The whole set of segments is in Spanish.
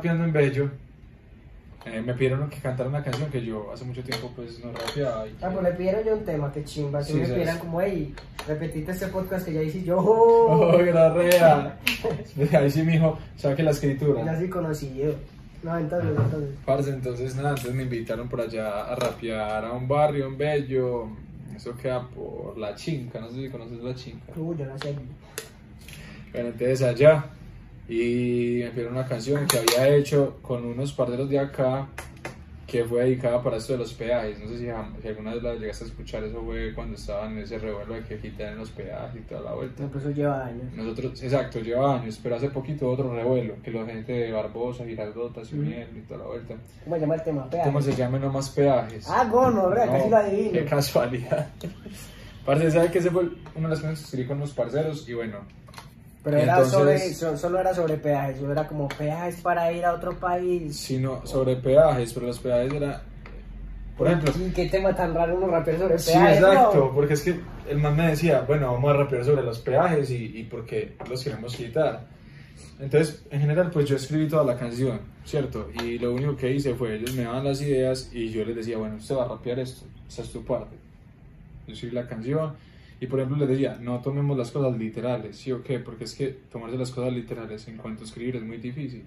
rapeando en Bello, eh, me pidieron que cantara una canción que yo hace mucho tiempo pues no rapeaba. Y Ah, pues le pidieron yo un tema, qué chimba. Si Sí, me sí, pidieran como, hey, repetite este podcast que ya hice yo. ¡Oh, rea! Ahí sí, mijo, saque la escritura. Ya sí conocido. No, entonces, entonces. Parce, entonces nada, entonces me invitaron por allá a rapear a un barrio en Bello. Eso queda por La Chinca, no sé si conoces La Chinca. Uy, yo no sé. Bueno, entonces allá y me pidieron una canción que había hecho con unos parceros de acá que fue dedicada para esto de los peajes. No sé si, si alguna vez la llegaste a escuchar, eso fue cuando estaban en ese revuelo de que quitan los peajes y toda la vuelta. No, eso lleva años. Nosotros, exacto, lleva años, pero hace poquito otro revuelo, que la gente de Barbosa, Girardota se unieron y toda la vuelta. ¿Cómo se llama el tema? Peaje. ¿Cómo se llaman no más peajes? Ah, gono, ¿verdad? No, Casi lo adivino. Qué casualidad. Parce, ¿sabe que ese fue una de las cosas que escribí con los parceros? Y bueno, Pero Y era entonces- sobre, so- solo era sobre peajes, solo era como peajes para ir a otro país. sino sobre peajes, pero los peajes era, por ejemplo, ¿Y qué tema tan raro uno rapear sobre sí, peajes? exacto, no? porque es que el man me decía, bueno, vamos a rapear sobre los peajes y, y por qué los queremos quitar. Entonces, en general, pues yo escribí toda la canción, ¿cierto? Y lo único que hice fue, ellos me daban las ideas y yo les decía, bueno, usted va a rapear esto, esa es tu parte. Yo escribí la canción y, por ejemplo, les decía, no tomemos las cosas literales, ¿sí o qué? Porque es que tomarse las cosas literales en cuanto a escribir es muy difícil.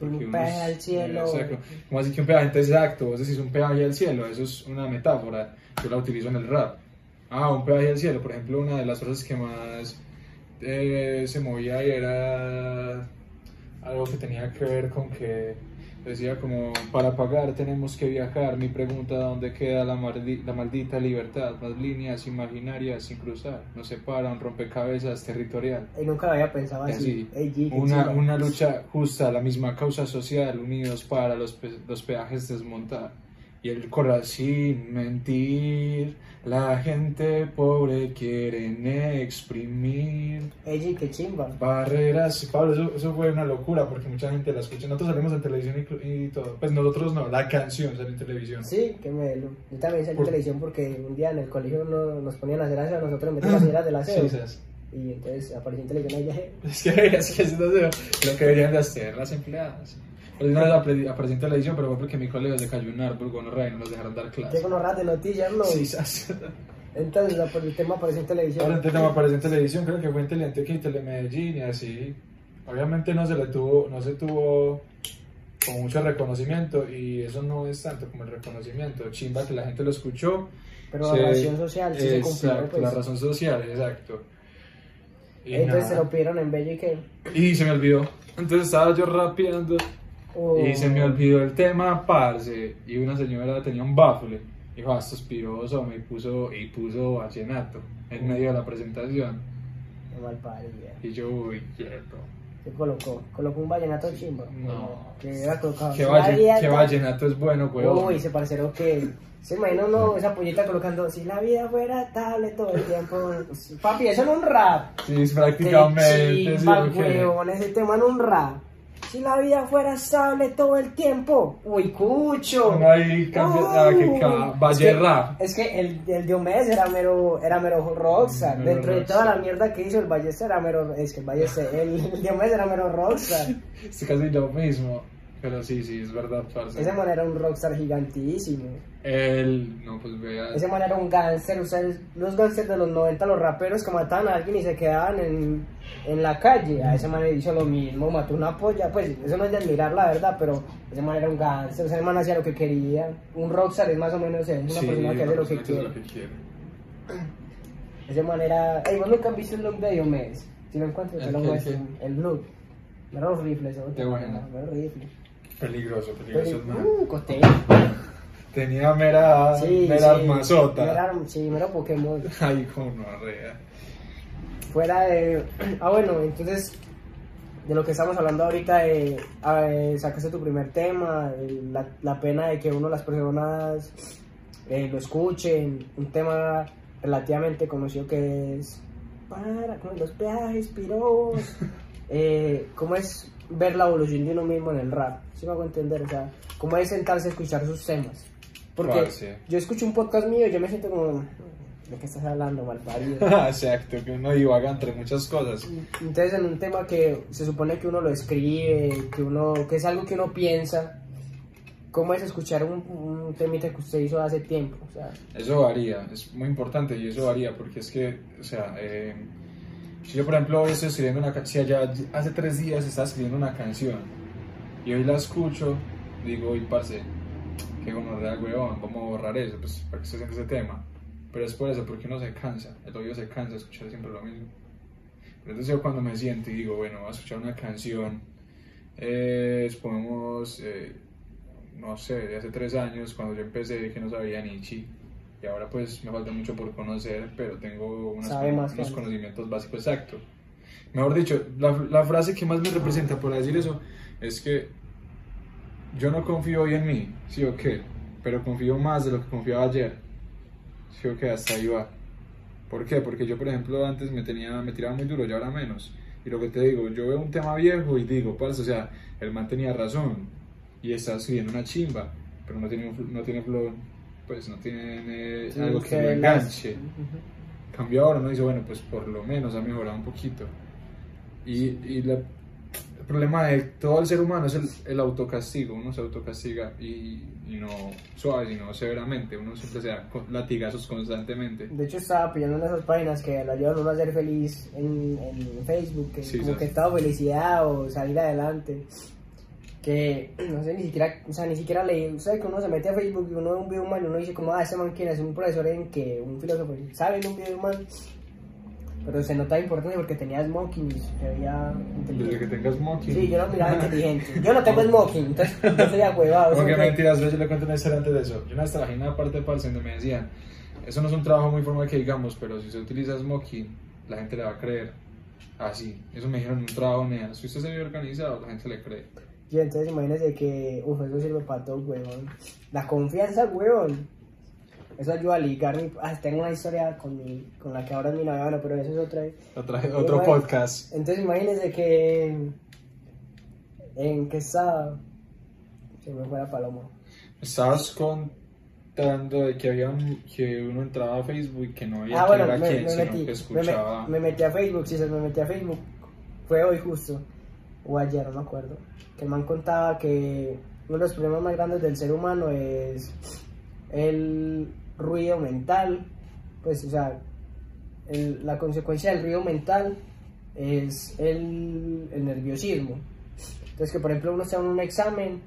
Un Porque peaje al cielo. Exacto. ¿Cómo así que un peaje? Entonces, exacto, vos decís un peaje al cielo, eso es una metáfora, yo la utilizo en el rap. Ah, un peaje al cielo, por ejemplo, una de las frases que más eh, se movía ahí era algo que tenía que ver con que decía como, para pagar tenemos que viajar, mi pregunta, ¿dónde queda la, maldi- la maldita libertad? Las líneas imaginarias sin cruzar, nos separa un rompecabezas territorial. Y nunca había pensado así. Ey, una, una lucha justa, la misma causa social, unidos para los, pe- los peajes desmontar. Y el corazón mentir, la gente pobre quieren exprimir. Ey, qué chimba. Barreras, Pablo, eso, eso fue una locura porque mucha gente la escucha. Nosotros salimos en televisión y, y todo. Pues nosotros no, la canción sale en televisión. Sí, que me Yo también salí en Por- televisión porque un día en el colegio no- nos ponían a hacer aseo, nosotros en vez de las señoras de la Sí, aseo. Y entonces apareció en televisión ella. Es que, es que eso no sé, lo que deberían de hacer las empleadas. Pero una vez apre- aparecí en televisión, pero fue porque mi colegio se cayó un árbol con y no nos dejaron dar clase. Llega unos de noticias, ¿no? Sí, ¿sabes? Entonces la- el tema apareció en televisión. Ahora el tema apareció en televisión, creo que fue en Teleantioquia y Telemedellín y así. Obviamente no se le tuvo, no se tuvo con mucho reconocimiento y eso no es tanto como el reconocimiento. Chimba que la gente lo escuchó. Pero la razón social sí se cumplió, Exacto, pues. la razón social, exacto. Y, Entonces se nada. lo pidieron en Bello y que. y se me olvidó. Entonces estaba yo rapeando Oh, y se me olvidó el tema, parce. Y una señora tenía un baffle. Dijo, ah, esto es piroso, me puso, y puso vallenato en medio de la presentación. qué mal parida. Y yo, uy, quieto. ¿Qué colocó? Colocó un vallenato chimba. No. Que era colocado. ¿Qué, qué vallenato es bueno, weón? Uy, ese parcero que. Se imagina uno esa pollita colocando. Si la vida fuera estable todo el tiempo. Papi, eso no es un rap. Sí, es prácticamente. Qué sí, chimba, ok. huevón, ese tema no es un rap. Si la vida fuera estable todo el tiempo. Uy, cucho. No hay cambio. ah, que Valle es que. Es que el, el Diomedes era mero, era mero rockstar. Mero Dentro de toda la mierda que hizo el Ballester era mero. Es que el Ballester, el, el Diomedes era mero rockstar. Casi lo mismo. Pero sí, sí, es verdad, parce. Ese man era un rockstar gigantísimo. El. No, pues vea. Ese man era un gánster, ustedes, los gánsters de los 90, los raperos que mataban a alguien y se quedaban en, en la calle, a ese man le hizo lo mismo, mató una polla, pues eso no es de admirar la verdad, pero ese man era un gánster, ese man hacía lo que quería, un rockstar es más o menos una Sí, persona que hace lo que persona quiere. lo que quiere. Ese man era, ey, vos nunca has visto el look de Diomedes, si lo encuentras te ¿El lo muestro, el look, los rifles, ¿no? Qué bueno. Los rifles. Peligroso, peligroso, man. uh, costeño. Tenía mera. Sí, mera sí, armazota. mera- sí, mero Pokémon. Ay, como no, arrea. fuera de... Ah, bueno, entonces, de lo que estamos hablando ahorita, de, a ver, sacaste tu primer tema, eh, la, la pena de que uno las personas eh, lo escuchen, un tema relativamente conocido que es para con los peajes, piros, eh, cómo es ver la evolución de uno mismo en el rap, si me hago entender, o sea, cómo es sentarse a escuchar sus temas. Porque Parce. yo escucho un podcast mío y yo me siento como, ¿de qué estás hablando, malparido? Exacto, que uno divaga entre muchas cosas. Entonces, en un tema que se supone que uno lo escribe, que uno que es algo que uno piensa, ¿cómo es escuchar un, un temita que usted hizo hace tiempo? O sea, Eso varía, es muy importante y eso varía porque es que, o sea, eh, si yo por ejemplo hoy estoy escribiendo una canción, si allá hace tres días estaba escribiendo una canción y hoy la escucho, digo, y parce, que gonorrea, weón, vamos a borrar eso, pues para que estoy haciendo ese tema. Pero es por eso, porque uno se cansa, el oído se cansa de escuchar siempre lo mismo. Pero entonces yo cuando me siento y digo, bueno, voy a escuchar una canción, eh, supongamos, eh, no sé, de hace tres años, cuando yo empecé, que no sabía ni chi. Y ahora pues me falta mucho por conocer, pero tengo unos conocimientos básicos exactos. Mejor dicho, la, la frase que más me representa por decir eso es que yo no confío hoy en mí, sí o qué, pero confío más de lo que confiaba ayer. Sí o qué, hasta ahí va. ¿Por qué? Porque yo, por ejemplo, antes me, tenía, me tiraba muy duro y ahora menos. Y lo que te digo, yo veo un tema viejo y digo, parce, o sea, el man tenía razón y está escribiendo una chimba, pero no tiene, no tiene flow, pues no tiene eh, sí, algo que lo enganche. Cambio ahora, uno dice, bueno, pues por lo menos ha mejorado un poquito. Y, y la- el problema de todo el ser humano es el, el autocastigo. Uno se autocastiga y, y no suave, sino severamente. Uno siempre se da latigazos constantemente. De hecho, estaba pidiendo en esas páginas que lo ayudan a uno a ser feliz en, en Facebook, que Sí, como sí. que estado felicidad o salir adelante. Que no sé, ni siquiera, o sea, ni siquiera leí. ¿Sabes que uno se mete a Facebook y uno ve un video humano y uno dice, como, ah, ese man quién es un profesor en que, un filósofo, ¿saben un video humano? Pero se notaba importante porque tenía smoking y se veía Desde que inteligente. tengas smoking. Sí, yo lo miraba inteligente. Yo no tengo smoking, entonces yo soy ahuevado. Porque mentiras, yo le cuento una historia antes de eso. Yo en una parte de Pulse donde me decían, eso no es un trabajo muy formal que digamos, pero si se utiliza smoking, la gente le va a creer. Así, eso me dijeron en un trabajo, nea. Si usted se ve organizado, la gente le cree. Y entonces imagínese que, uff, eso sirve para todo, huevón. La confianza, huevón. Eso ayuda a ligar. Mi, ah, tengo una historia con, mi, con la que ahora es mi novia, bueno, pero eso es otra. Otra- otro bueno, podcast. Entonces imagínese que. ¿En qué estaba? Se me fue la paloma. Estabas contando de que había un- que uno entraba a Facebook y que no había Ah, que bueno, ver a me, quién, me sino metí. que Me, me- escuchaba. me metí a Facebook, sí, se me metí a Facebook. Fue hoy justo. O ayer, no me acuerdo. Que el man contaba que uno de los problemas más grandes del ser humano es el ruido mental. Pues, o sea, el- la consecuencia del ruido mental es el, el nerviosismo. Entonces, que por ejemplo uno está en un examen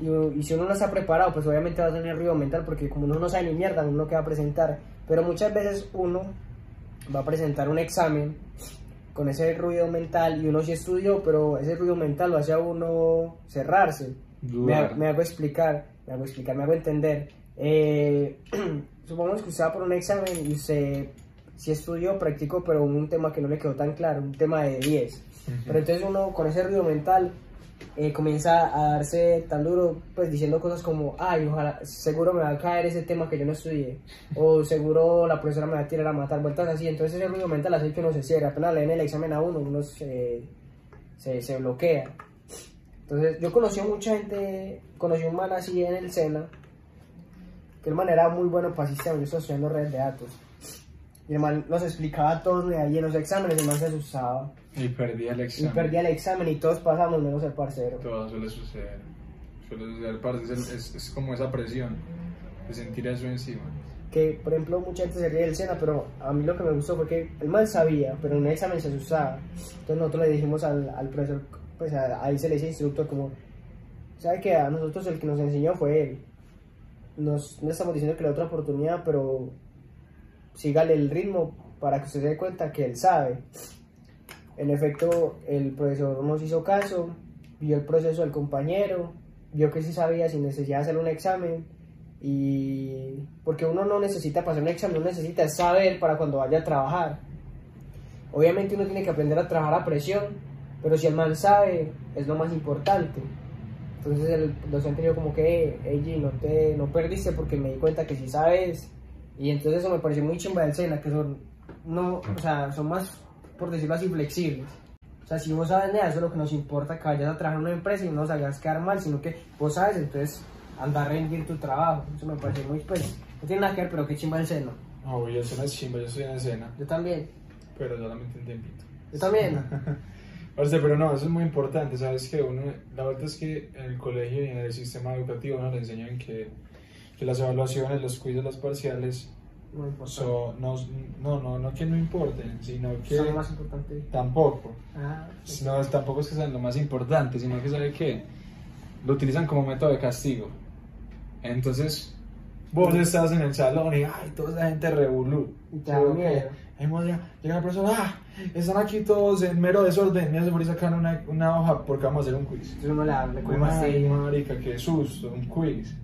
y, y si uno no está preparado, pues obviamente va a tener ruido mental porque como uno no sabe ni mierda, uno que va a presentar. Pero muchas veces uno va a presentar un examen con ese ruido mental y uno sí estudió, pero ese ruido mental lo hace a uno cerrarse. Me, Dudar. ha- me hago explicar, me hago explicar, me hago entender. Eh, supongamos que usted va por un examen y usted sí estudió, practicó, pero un tema que no le quedó tan claro, un tema de 10. Pero entonces uno con ese ruido mental eh, comienza a darse tan duro, pues diciendo cosas como, ay, ojalá, seguro me va a caer ese tema que yo no estudié, o seguro la profesora me va a tirar a matar, vueltas así. Entonces ese ruido mental hace que uno se cierre, apenas le den el examen a uno, uno se, se, se bloquea. Entonces yo conocí a mucha gente, conocí a un man así en el SENA, que el man era muy bueno para sistemas, yo estaba estudiando redes de datos. Y el man nos explicaba a todos ahí en los exámenes, el man se asustaba. Y perdí el Y examen. perdía el examen y todos pasamos menos el parcero. Todo suele suceder. Suele suceder, parce, es, el- es- es como esa presión de sentir eso encima. Que, por ejemplo, mucha gente se ríe del SENA, pero a mí lo que me gustó fue que el man sabía, pero en el examen se asustaba. Entonces nosotros le dijimos al, al profesor, pues a- ahí se le dice instructor como, ¿sabe que A nosotros el que nos enseñó fue él. Nos, no estamos diciendo que le dé otra oportunidad, pero sígale el ritmo para que usted se dé cuenta que él sabe. En efecto, el profesor nos hizo caso, vio el proceso del compañero, vio que sí sabía sin necesidad de hacer un examen y porque uno no necesita pasar un examen, uno necesita saber para cuando vaya a trabajar. Obviamente uno tiene que aprender a trabajar a presión, pero si el man sabe, es lo más importante. Entonces el docente dijo como que, hey, G, no, te, no perdiste porque me di cuenta que sí sabes. Y entonces eso me pareció muy chimba del SENA, que son, no, o sea, son más, por decirlo así, flexibles. O sea, si vos sabes nada, eso es lo que nos importa, que vayas a trabajar en una empresa y no nos hagas quedar mal, sino que vos sabes, entonces anda a rendir tu trabajo. Eso me pareció muy, pues, no tiene nada que ver, pero qué chimba el SENA. Oh, y escena es chimba, yo estoy en escena, Yo también. pero solamente un tiempito. Yo también. Pero no, eso es muy importante, ¿sabes que Uno, la verdad es que en el colegio y en el sistema educativo nos enseñan que, que las evaluaciones, los quizzes, los parciales, importante. son, no, no, no, no que no importen, sino que Son lo más importante. tampoco. Ah, sí. No, tampoco es que sean lo más importante, sino que sabe que lo utilizan como método de castigo. Entonces, vos estás en el salón y ay, toda esa gente revolú. Y te da miedo. Hemos llega, la profesora, ah, están aquí todos en mero desorden, me hace por sacar una, una hoja porque vamos a hacer un quiz. Entonces uno le, le coge Ay, fastidio. marica, qué susto, un quiz.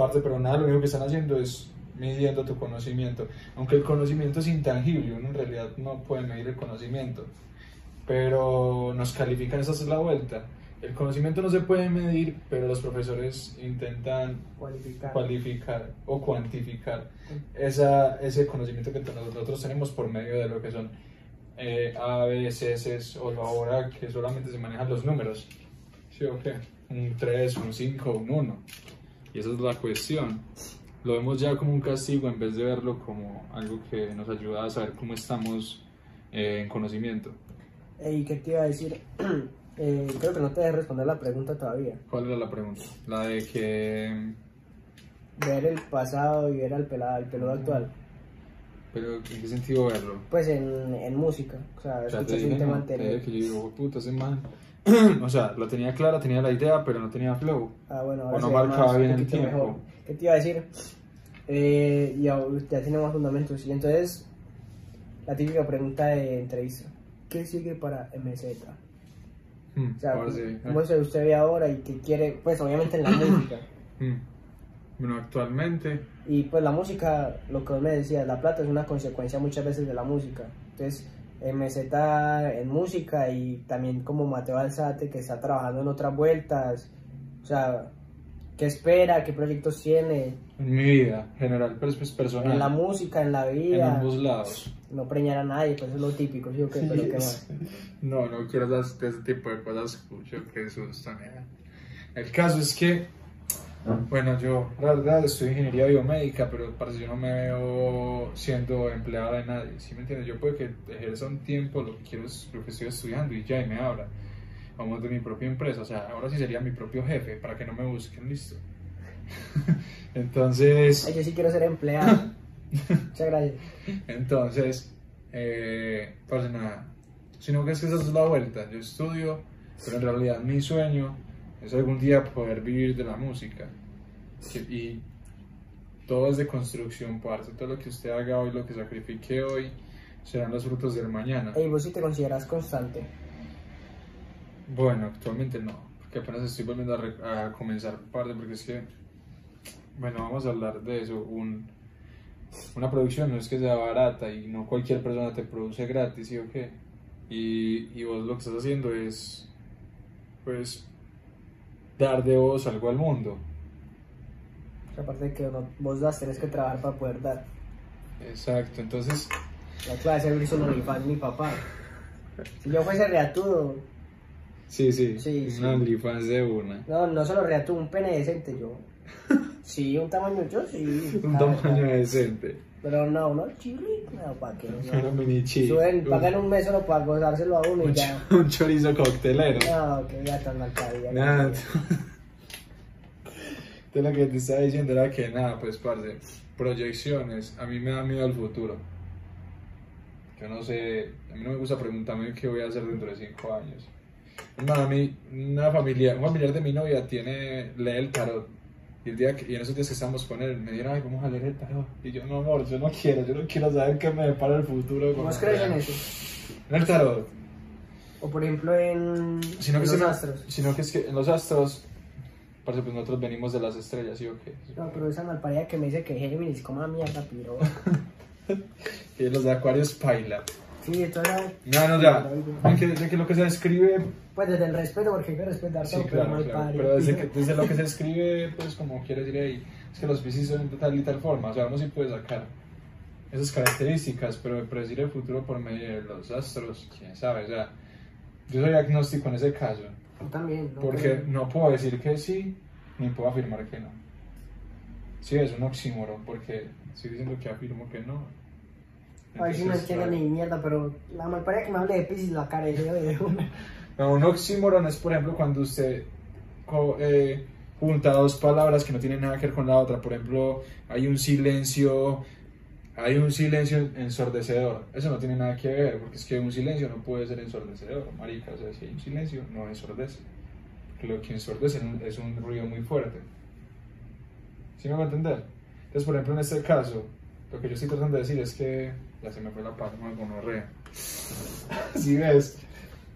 Parte, pero nada, lo único que están haciendo es midiendo tu conocimiento. Aunque el conocimiento es intangible, uno en realidad no puede medir el conocimiento. Pero nos califican, esa es la vuelta. El conocimiento no se puede medir, pero los profesores intentan Cualificar. cualificar o cuantificar esa, ese conocimiento que nosotros tenemos por medio de lo que son eh, A, B, C, C, o ahora que solamente se manejan los números. ¿Sí o qué? Un 3, un 5, un 1. Y esa es la cuestión. Lo vemos ya como un castigo en vez de verlo como algo que nos ayuda a saber cómo estamos eh, en conocimiento. ¿Y qué te iba a decir? Eh, creo que no te dejé responder la pregunta todavía. ¿Cuál era la pregunta? La de que... Ver el pasado y ver al pelado, al peludo actual. Pero ¿en qué sentido verlo? Pues en, en música. O sea, escuchas un tema anterior. que yo digo, puta, ese man. O sea, lo tenía clara, tenía la idea, pero no tenía flow. Ah, bueno, O no marcaba bien el tiempo. mejor. ¿Qué te iba a decir? Eh, ya, ya tiene más fundamentos. Y entonces, la típica pregunta de entrevista. ¿Qué sigue para MZ? Hmm, O sea, ahora sí. ¿cómo se usted ve ahora y qué quiere? Pues obviamente en la música. Hmm. Bueno, actualmente, Y pues la música, lo que vos me decías, la plata es una consecuencia muchas veces de la música. Entonces, MZ en música y también como Mateo Alzate que está trabajando en otras vueltas. O sea, ¿qué espera? ¿Qué proyectos tiene? en mi vida general, pero es pues, personal. En la música, en la en vida. ambos lados. No preñar a nadie, pues eso es lo típico, ¿sí o qué? Pero qué más. No, no quiero dar ese tipo de cosas, escucho que susto, nena. El caso es que, bueno, yo la verdad estudio ingeniería biomédica, pero parece que yo no me veo siendo empleada de nadie, ¿sí me entiendes? Yo puedo que ejerza un tiempo lo que quiero, es lo que estoy estudiando y ya, y me abra. Vamos de mi propia empresa, o sea, ahora sí sería mi propio jefe, para que no me busquen, listo. Entonces... Ay, yo sí quiero ser empleado. Muchas gracias. Entonces, eh, pues nada, sino que es que esa es la vuelta. Yo estudio, pero en realidad mi sueño es algún día poder vivir de la música. Y todo es de construcción, parce. Todo lo que usted haga hoy, lo que sacrifique hoy, serán los frutos del mañana. Ey, vos sí te consideras constante. Bueno, actualmente no, porque apenas estoy volviendo a, re- a comenzar parte, porque es que, bueno, vamos a hablar de eso. Un, una producción no es que sea barata y no cualquier persona te produce gratis, ¿sí o qué? Y, y vos lo que estás haciendo es, pues, dar de vos algo al mundo. Aparte de que vos das, tenés que trabajar para poder dar. Exacto, entonces, La clase de un OnlyFans mi papá. Si yo fuese reatudo, sí, sí, Sí, sí. un OnlyFans de una. no, no solo reatudo, un pene decente yo. Sí, un tamaño yo sí. Un tamaño decente. Pero no, uno chilito, no, para Una no. mini. Suben, pagan un mes solo para gozárselo a uno y un ya. un chorizo coctelero. No, que ya tan mal cabida. Nada. Entonces lo que te estaba diciendo era que nada, pues parce, proyecciones, a mí me da miedo el futuro. Yo no sé, a mí no me gusta preguntarme qué voy a hacer dentro de cinco años. Hermano, a mí, una familia, un familiar de mi novia tiene, lee el tarot. Y, el día que, y en esos días que estábamos con él, me dijeron, ay, vamos a leer el tarot. Y yo, no, amor, yo no quiero, yo no quiero saber qué me depara el futuro. ¿Vos con- crees en eso? En el tarot. O por ejemplo en, Sino en que, los astros. sino que es que en los astros, parce, pues nosotros venimos de las estrellas, ¿sí o qué? No, pero esa malparida que me dice que Géminis coma mierda, piro. Y los de Acuarios paila. Sí, entonces. No, no, ya. De que, de que lo que se describe, Pues desde el respeto, porque hay que respetar sí, todo, pero claro, mal claro. Pero desde, que, desde lo que se escribe, pues como quiere decir ahí, es que los Piscis son de tal y tal forma. O sea, uno sí puede sacar esas características, pero predecir el futuro por medio de los astros, quién sabe. O sea, yo soy agnóstico en ese caso. Yo también, ¿no? Porque Pero- no puedo decir que sí, ni puedo afirmar que no. Sí, es un oxímoron porque estoy diciendo que afirmo que no. A ver si no claro. ni mierda, pero la malparía que me hable de Pisces la cara de una. No, un oxímoron es, por ejemplo, cuando usted eh, junta dos palabras que no tienen nada que ver con la otra. Por ejemplo, hay un silencio, hay un silencio ensordecedor. Eso no tiene nada que ver, porque es que un silencio no puede ser ensordecedor, marica. O sea, si hay un silencio, no ensordece. Lo que ensordece es un ruido muy fuerte. ¿Sí me va a entender? Entonces, por ejemplo, en este caso, lo que yo estoy tratando de decir es que ya se me fue la palma gonorrea. ¿Sí ves?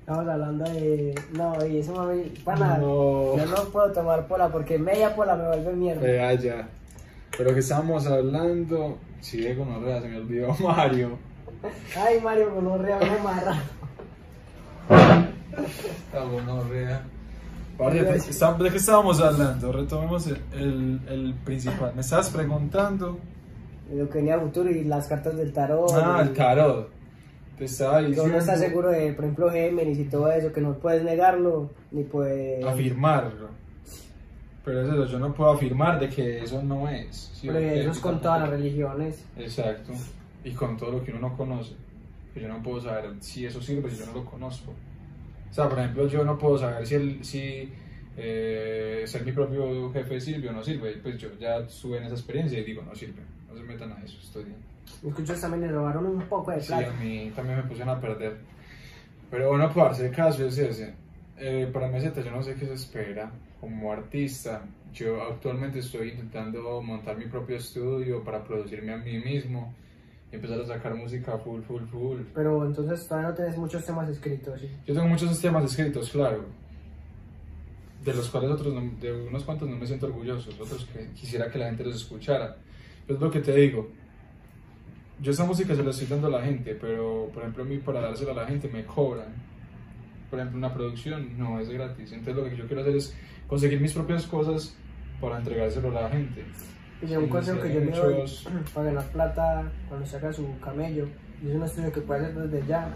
Estamos hablando de. No, y eso mami. Pana, No. yo no puedo tomar pola porque media pola me vuelve mierda. Vea ya. Pero que estábamos hablando. Sí, de gonorrea, se me olvidó Mario. Ay, Mario, con un real me amarra. La gonorrea. ¿de qué está- ¿De qué estábamos hablando? Retomemos el, el, el principal. Me estabas preguntando. Lo que venía a futuro y las cartas del tarot. Ah, el tarot. Te estaba diciendo. uno está seguro de, por ejemplo, Géminis y todo eso, que no puedes negarlo, ni puedes. Afirmarlo. Pero es eso, yo no puedo afirmar de que eso no es. ¿sí? Pero eso es con todas las religiones. Exacto. Y con todo lo que uno no conoce. Yo no puedo saber si eso sirve si yo no lo conozco. O sea, por ejemplo, yo no puedo saber si, el, si eh, ser mi propio jefe sirve o no sirve. Pues yo ya estuve en esa experiencia y digo, no sirve. No se metan a eso, estoy bien. Escuchos también le robaron un poco de Sí, plata. a mí también me pusieron a perder. Pero bueno, parce, el caso es ese. Eh, para Meseta yo no sé qué se espera como artista. Yo actualmente estoy intentando montar mi propio estudio para producirme a mí mismo y empezar a sacar música full, full, full. Pero entonces todavía no tienes muchos temas escritos. ¿sí? Yo tengo muchos temas escritos, claro. De los cuales otros, no- de unos cuantos no me siento orgulloso, otros que quisiera que la gente los escuchara. Pues lo que te digo, yo esa música se la estoy dando a la gente, pero por ejemplo a mí para dársela a la gente me cobran. Por ejemplo una producción no es gratis, entonces lo que yo quiero hacer es conseguir mis propias cosas para entregárselo a la gente. Y un consejo que yo le doy para ganar plata cuando saca su camello, y es un estudio que puede hacer desde ya,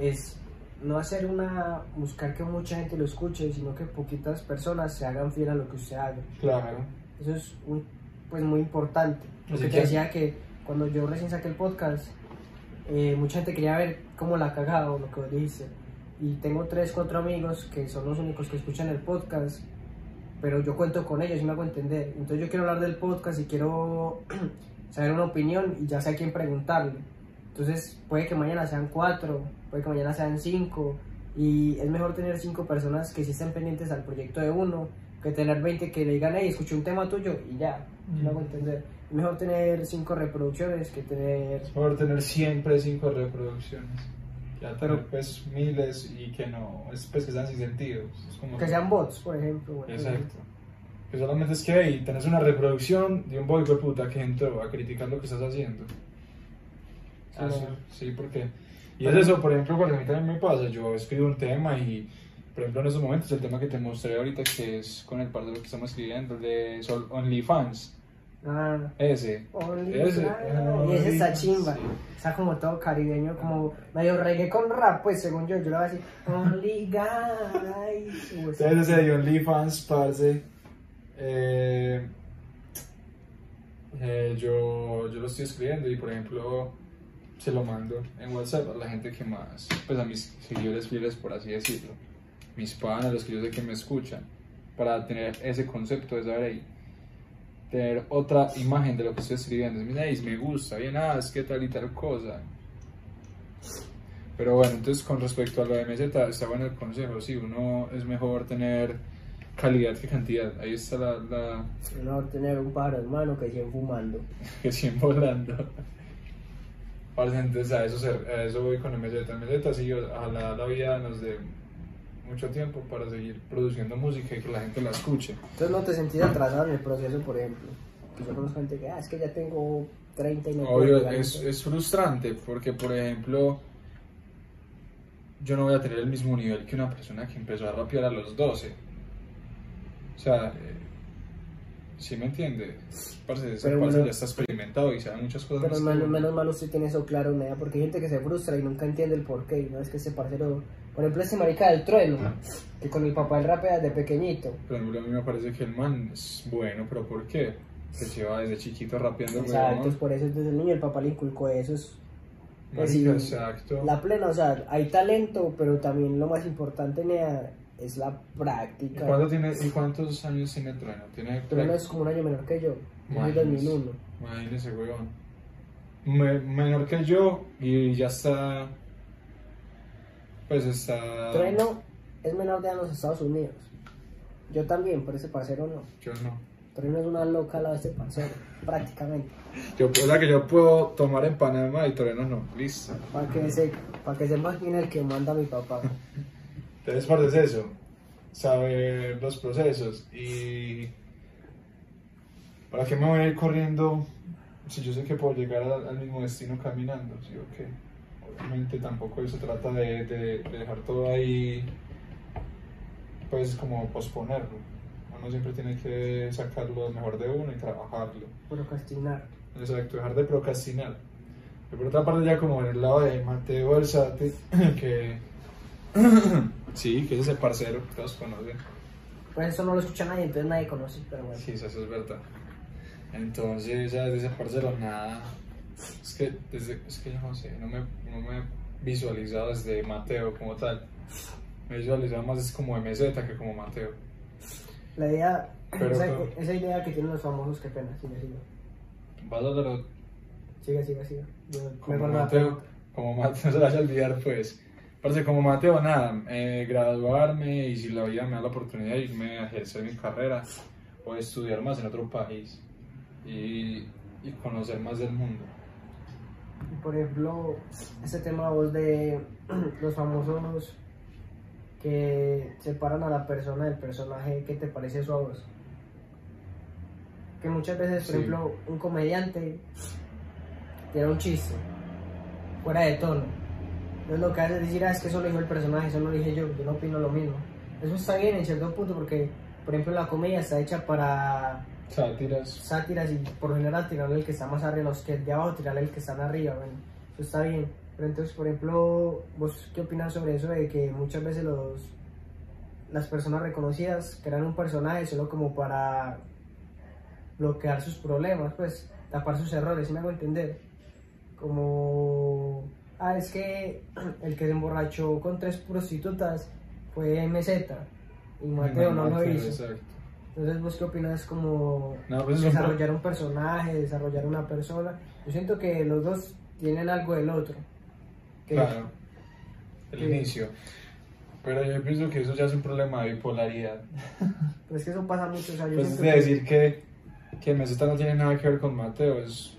es no hacer una, buscar que mucha gente lo escuche, sino que poquitas personas se hagan fiel a lo que usted haga. Claro. Eso es un- pues muy importante. Lo que te decía que cuando yo recién saqué el podcast, eh, mucha gente quería ver cómo la ha cagado, lo que vos dijiste. Y tengo tres, cuatro amigos que son los únicos que escuchan el podcast, pero yo cuento con ellos y me hago entender. Entonces yo quiero hablar del podcast y quiero saber una opinión y ya sé a quién preguntarle. Entonces puede que mañana sean cuatro, puede que mañana sean cinco. Y es mejor tener cinco personas que sí estén pendientes al proyecto de uno que tener 20 que le digan, hey, escuché un tema tuyo y ya, Mm. no hago entender. Es mejor tener cinco reproducciones que tener... Por tener siempre cinco reproducciones. Ya tener Pero- pues miles y que no, es pues que sean sin sentido. Es como Que sean bots, por ejemplo. bueno, Exacto. Que solamente es que hey, tenés una reproducción de un boy de puta que entró a criticar lo que estás haciendo. Sí, Ah, sí, sí, porque. Y es eso, por ejemplo, porque a mí también me pasa. Yo escribo un tema y, por ejemplo, en esos momentos, el tema que te mostré ahorita, que es con el par de lo que estamos escribiendo, el de Sol- OnlyFans. Ah, Ese. Only Ese. Y ese está chimba. sí. Está como todo caribeño, como medio reggae con rap, pues según yo, yo le voy a decir Only Guys. Entonces ese de OnlyFans, parce. Eh, eh, yo, yo lo estoy escribiendo y, por ejemplo, se lo mando en WhatsApp a la gente que más, pues a mis seguidores fieles, por así decirlo. Mis panas, los que yo sé que me escuchan, para tener ese concepto de saber ahí. Tener otra imagen de lo que estoy escribiendo. Mira, "Ey, me gusta, bien, ah, es que tal y tal cosa. Pero bueno, entonces con respecto a lo de MZ, está bueno el consejo. Sí, uno es mejor tener calidad que cantidad. Ahí está la, la Es mejor tener un pájaro en mano que 100 fumando. que siempre volando. Parce, entonces a eso, a eso voy con MZ. MZ sí, ojalá la vida nos dé mucho tiempo para seguir produciendo música y que la gente la escuche. Entonces no te sentís atrasado en el proceso, por ejemplo. Que yo conozco gente que, ah, es que ya tengo 30 y no puedo Obvio, a es, eso". es frustrante porque, por ejemplo, yo no voy a tener el mismo nivel que una persona que empezó a rapear a los 12. O sea, eh, ¿sí me entiende? Parce, ese parce bueno. ya está experimentado y sabe muchas cosas Pero menos, menos mal usted tiene eso claro, Nea, porque hay gente que se frustra y nunca entiende el porqué. No es que ese parcero Por ejemplo, este marica del trueno, que con mi papá él rapea desde pequeñito. Por ejemplo, a mí me parece que el man es bueno, pero ¿por qué? Se lleva desde chiquito rapeando, Exacto, es weón. por eso desde el niño el papá le inculcó eso. Es, pues, Marica, sí, exacto. La plena, o sea, hay talento, pero también lo más importante Nea, es la ¿Y, práctica. cuánto tiene, ¿Y cuántos años tiene Trueno? Tiene Trueno es como un año menor que yo, Imagínese. 2001. Imagínese, weón. Me- menor que yo y ya está. Pues está. Trueno es menor de edad en los Estados Unidos. Yo también, pero ese parcero no. Yo no. Trueno es una loca lado de este parcero, prácticamente. Yo, o sea que yo puedo tomar en Panamá y Trueno no. Listo. Para que se, para que se imagine el que manda mi papá. Entonces, parte es eso. Saber los procesos y. ¿Para qué me voy a ir corriendo si yo sé que puedo llegar al, mismo destino caminando? ¿Sí o qué? Obviamente tampoco eso trata de, de- de dejar todo ahí, pues como posponerlo. Uno siempre tiene que sacar lo mejor de uno y trabajarlo. Procrastinar. Exacto, dejar de procrastinar. Y por otra parte ya como en el lado de Mateo Alzate, que... sí, que es ese parcero que todos conocen. Pues eso no lo escucha nadie, entonces nadie conoce, pero bueno. Sí, eso es verdad. Entonces ya desde ese parcero nada. Es que, desde, es que yo no sé, no me, no me he visualizado desde Mateo como tal. Me he visualizado más es como MZ que como Mateo. La idea, Pero, esa, esa idea que tienen los famosos, qué pena, sigue, sigue. Vas a darlo Sigue, sigue, sigue. Yo como de Mateo, como Mateo, no se vaya a olvidar pues. Parece como Mateo, nada, eh, graduarme y si la vida me da la oportunidad de irme a ejercer mi carrera o estudiar más en otro país y, y conocer más del mundo. Por ejemplo, este tema vos de los famosos que separan a la persona del personaje, ¿qué te parece eso a vos? Que muchas veces, por Sí. ejemplo, un comediante tira un chiste fuera de tono. Entonces lo que hace es decir, ah, es que eso lo dijo el personaje, eso no lo dije yo, yo no opino lo mismo. Eso está bien en cierto punto porque, por ejemplo, la comedia está hecha para Sátiras. sátiras y por lo general tirarle el que está más arriba, los que de abajo tirarle el que están arriba, bueno, eso está bien. Pero entonces, por ejemplo, ¿vos qué opinas sobre eso de que muchas veces los las personas reconocidas crean un personaje solo como para bloquear sus problemas, pues tapar sus errores, ¿sí me hago entender? Como, ah, es que el que se emborrachó con tres prostitutas fue MZ y Mateo no lo Mateo, hizo. Exacto. Entonces, ¿vos qué opinas como No, pues desarrollar un personaje, desarrollar una persona? Yo siento que los dos tienen algo del otro. Que- Claro, el inicio. Pero yo pienso que eso ya es un problema de bipolaridad. Pero es que eso pasa mucho. O sea, yo Pues de decir que, que Meseta no tiene nada que ver con Mateo, es,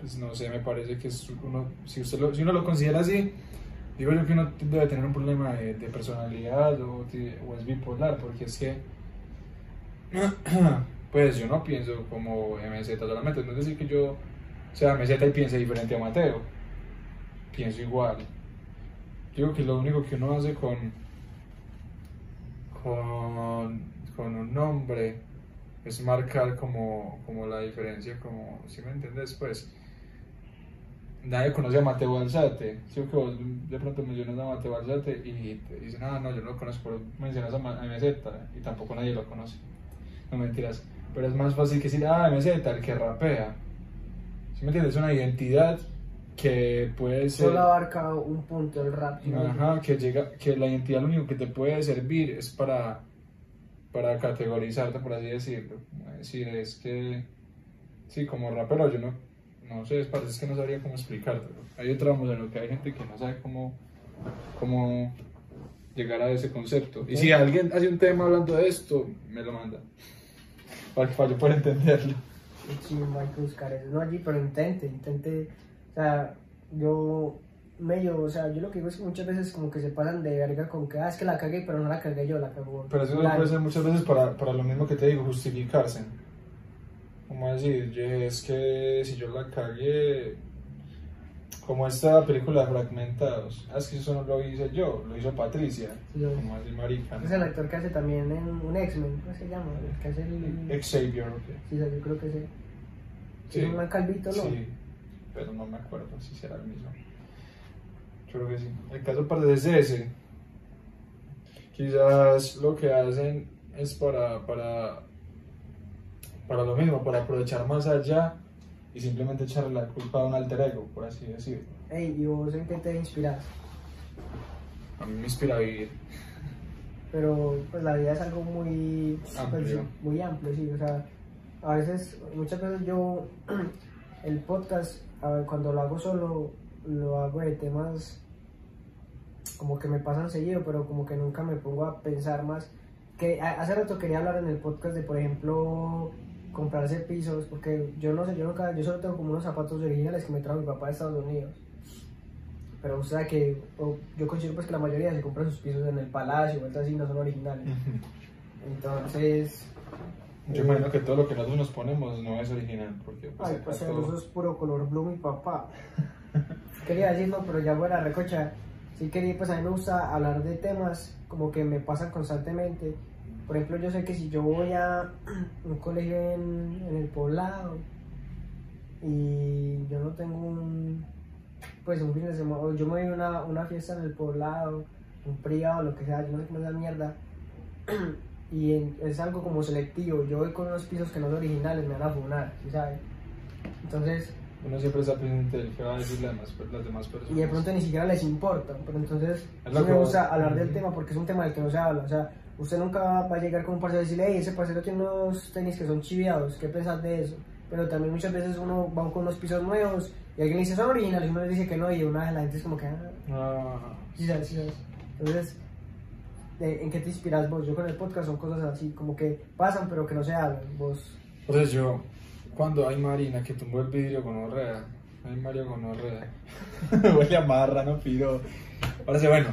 pues no sé, me parece que es uno, si, usted lo, si uno lo considera así, digo yo que uno debe tener un problema de, de personalidad o es bipolar, porque es que, pues yo no pienso como MZ solamente, no es decir que yo sea MZ y piense diferente a Mateo, pienso igual. Digo que lo único que uno hace con, con, un nombre es marcar como, como la diferencia, como, si me entiendes, pues nadie conoce a Mateo Alzate, o que vos de pronto mencionas a Mateo Alzate y te dicen, ah, no, yo no lo conozco, pero mencionas a MZ y tampoco nadie lo conoce, no mentiras, pero es más fácil que decir, ah, MZ, el que rapea, ¿sí me entiendes? Es una identidad que puede ser... solo abarca un punto el rap. ¿no? Ajá, que llega, que la identidad lo único que te puede servir es para, para categorizarte, por así decirlo. Es decir, es que, sí, como rapero yo no, no sé, es, parece es que no sabría cómo explicártelo. Hay otro en lo que hay gente que no sabe cómo, cómo llegar a ese concepto. Y si alguien hace un tema hablando de esto, me lo manda. Para que yo pueda entenderlo. Sí, hay que buscar eso. No allí, pero intente, intente. O sea, yo medio, o sea, yo lo que digo es que muchas veces como que se pasan de verga con que, ah, es que la cagué, pero no la cagué yo, la cagó. Pero eso fulano". puede ser muchas veces para, para lo mismo que te digo, justificarse. Como decir, "Ye, es que si yo la cagué, como esta película de Fragmentados, ah, es que eso no lo hice yo, lo hizo Patricia, Sí, como así marica. ¿no? Es el actor que hace también en un X-Men, ¿cómo se llama? El que hace el... Xavier, ok. Sí, yo creo que sí. Sí. Es un calvito, ¿no? Sí, pero no me acuerdo si será el mismo. Yo creo que sí. El caso parte desde ese, quizás lo que hacen es para, para, para lo mismo, para aprovechar más allá y simplemente echarle la culpa a un alter ego, por así decirlo. Ey, ¿y vos en qué te inspiras? A mí me inspira a vivir. Pero pues la vida es algo muy pues, Amplio. muy amplio, sí. O sea, a veces, muchas veces yo, el podcast, a ver, cuando lo hago solo, lo hago de temas como que me pasan seguido, pero como que nunca me pongo a pensar más. Que hace rato quería hablar en el podcast de, por ejemplo, comprarse pisos, porque yo no sé, yo nunca, yo solo tengo como unos zapatos originales que me trajo mi papá de Estados Unidos. Pero o sea que o- yo considero pues que la mayoría se compra sus pisos en el palacio, vueltas así, no son originales. Entonces, Yo eh, imagino que todo lo que nosotros nos ponemos no es original, porque pues, Ay, pues todo- eso es puro color blue, mi papá. quería decirlo, pero ya fuera recocha. Sí quería, pues a mí me gusta hablar de temas como que me pasan constantemente. Por ejemplo, yo sé que si yo voy a un colegio en, en el poblado y yo no tengo un, pues un fin de semana, o yo me voy a una, una fiesta en el poblado, un privado, lo que sea, yo no sé cómo es la mierda, y en- es algo como selectivo, yo voy con unos pisos que no son originales, me van a funar, ¿sí sabes? Entonces, uno siempre está pendiente del que va a decir las demás, las demás personas. y de pronto ni siquiera les importa, pero entonces Es sí me gusta hablar del tema porque es un tema del que no se habla, o sea, usted nunca va a llegar con un parcero y decirle, hey, ese parcero tiene unos tenis que son chiviados, ¿qué pensás de eso? Pero también muchas veces uno va con unos pisos nuevos y alguien le dice, son originales, y uno le dice que no, y una de la gente es como que, ah, Ah, sí sabes, sí sabes. Entonces, ¿de- ¿en qué te inspiras vos? Yo con el podcast son cosas así, como que pasan pero que no se hablan, vos... Eso yo, cuando hay Marina que tumbó el vidrio con orrea, hay Mario con orrea. Huele a marra, no pido. Parece bueno.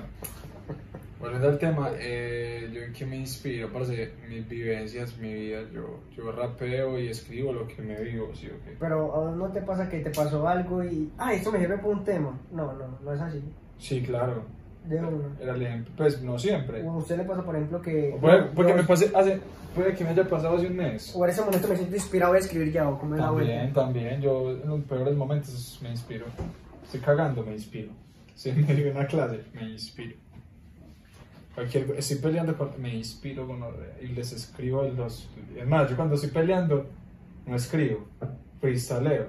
Volviendo al tema, eh, yo en qué me inspiro, parece mis vivencias, mi vida. Yo, yo rapeo y escribo lo que me vivo, ¿sí o qué? Pero no te pasa que te pasó algo y, ah, esto me sirve para un tema. No, no, no es así. Sí, claro. De uno. Era el ejemplo. Pues no siempre. O a usted le pasa, por ejemplo, que. Puede, porque yo- me pase hace, puede que me haya pasado hace un mes. O en ese momento me siento inspirado a escribir ya, o como la También, vuelta. también. Yo en los peores momentos me inspiro. Estoy cagando, me inspiro. Estoy en medio de una clase, me inspiro. Cualquier, estoy peleando con, me inspiro con y les escribo los. Es más, yo cuando estoy peleando no escribo, freestaleo.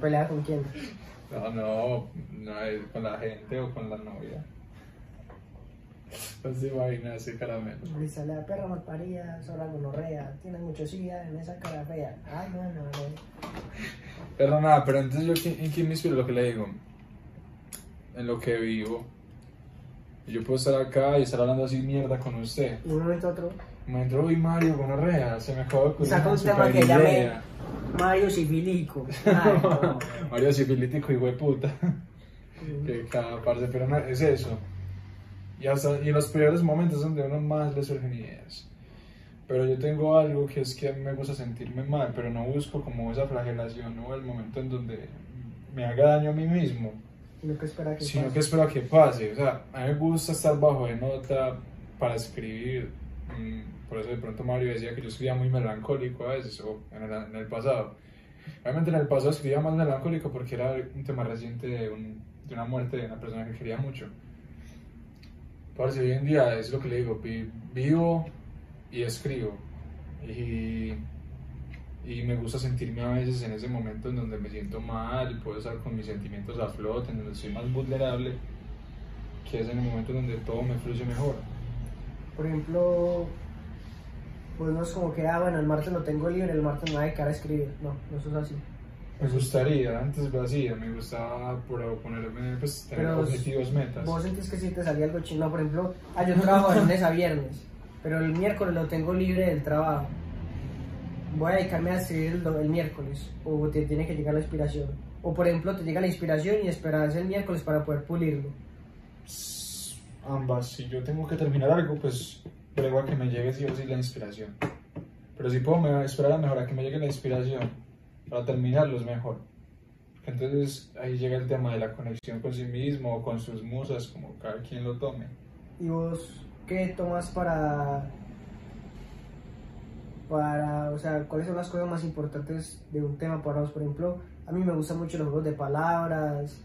¿Pelea con quién? No, no, no es con la gente o con la novia. No se imagina ese caramelo. Dice, la perra malparida, sola gonorrea, tiene mucho sida en esa cara fea. Ay, no, no, no. Pero nada, pero entonces yo ¿quién- en quién me inspiro lo que le digo. En lo que vivo. Yo puedo estar acá y estar hablando así mierda con usted. Y de un momento otro, Me entró hoy Mario con Arrea, se me acabó de ocurrir saca un tema que llame. Mario Sifilico. No. Mario sifilítico y puta. que cada parte, pero no, es eso. Y, hasta, y los peores momentos donde uno más le surgen ideas. Pero yo tengo algo que es que a mí me gusta sentirme mal, pero no busco como esa flagelación o el momento en donde me haga daño a mí mismo, Lo que espera que sino pase. que pase. O sea, a mí me gusta estar bajo de nota para escribir. Mm, Por eso de pronto Mario decía que yo escribía muy melancólico a veces, o en el, en el pasado. Obviamente en el pasado escribía más melancólico porque era un tema reciente de, un- de una muerte de una persona que quería mucho. Parce, hoy en día es lo que le digo, vi- vivo y escribo. Y, y me gusta sentirme a veces en ese momento en donde me siento mal, puedo estar con mis sentimientos a flote, en donde soy más vulnerable, que es en el momento en donde todo me fluye mejor. Por ejemplo, pues no es como que, ah, bueno, el martes lo tengo libre, el martes me voy a dedicar a escribir. No, no eso es así. Me gustaría, antes lo hacía, me gustaba proponerme, pues, tener Pero objetivos, metas. Vos sentís que si te salía algo chino, por ejemplo, ah, yo trabajo de lunes a viernes, pero el miércoles lo tengo libre del trabajo. Voy a dedicarme a escribir el, el miércoles, o te tiene que llegar la inspiración. O por ejemplo, te llega la inspiración y esperas el miércoles para poder pulirlo. ambas. Si yo tengo que terminar algo, pues prego a que me llegue sí o sí la inspiración. Pero si puedo me esperar a mejor a que me llegue la inspiración para terminarlo es mejor. Entonces ahí llega el tema de la conexión con sí mismo o con sus musas, como cada quien lo tome. ¿Y vos qué tomas para, para, o sea, cuáles son las cosas más importantes de un tema para vos? Por ejemplo, a mí me gustan mucho los juegos de palabras,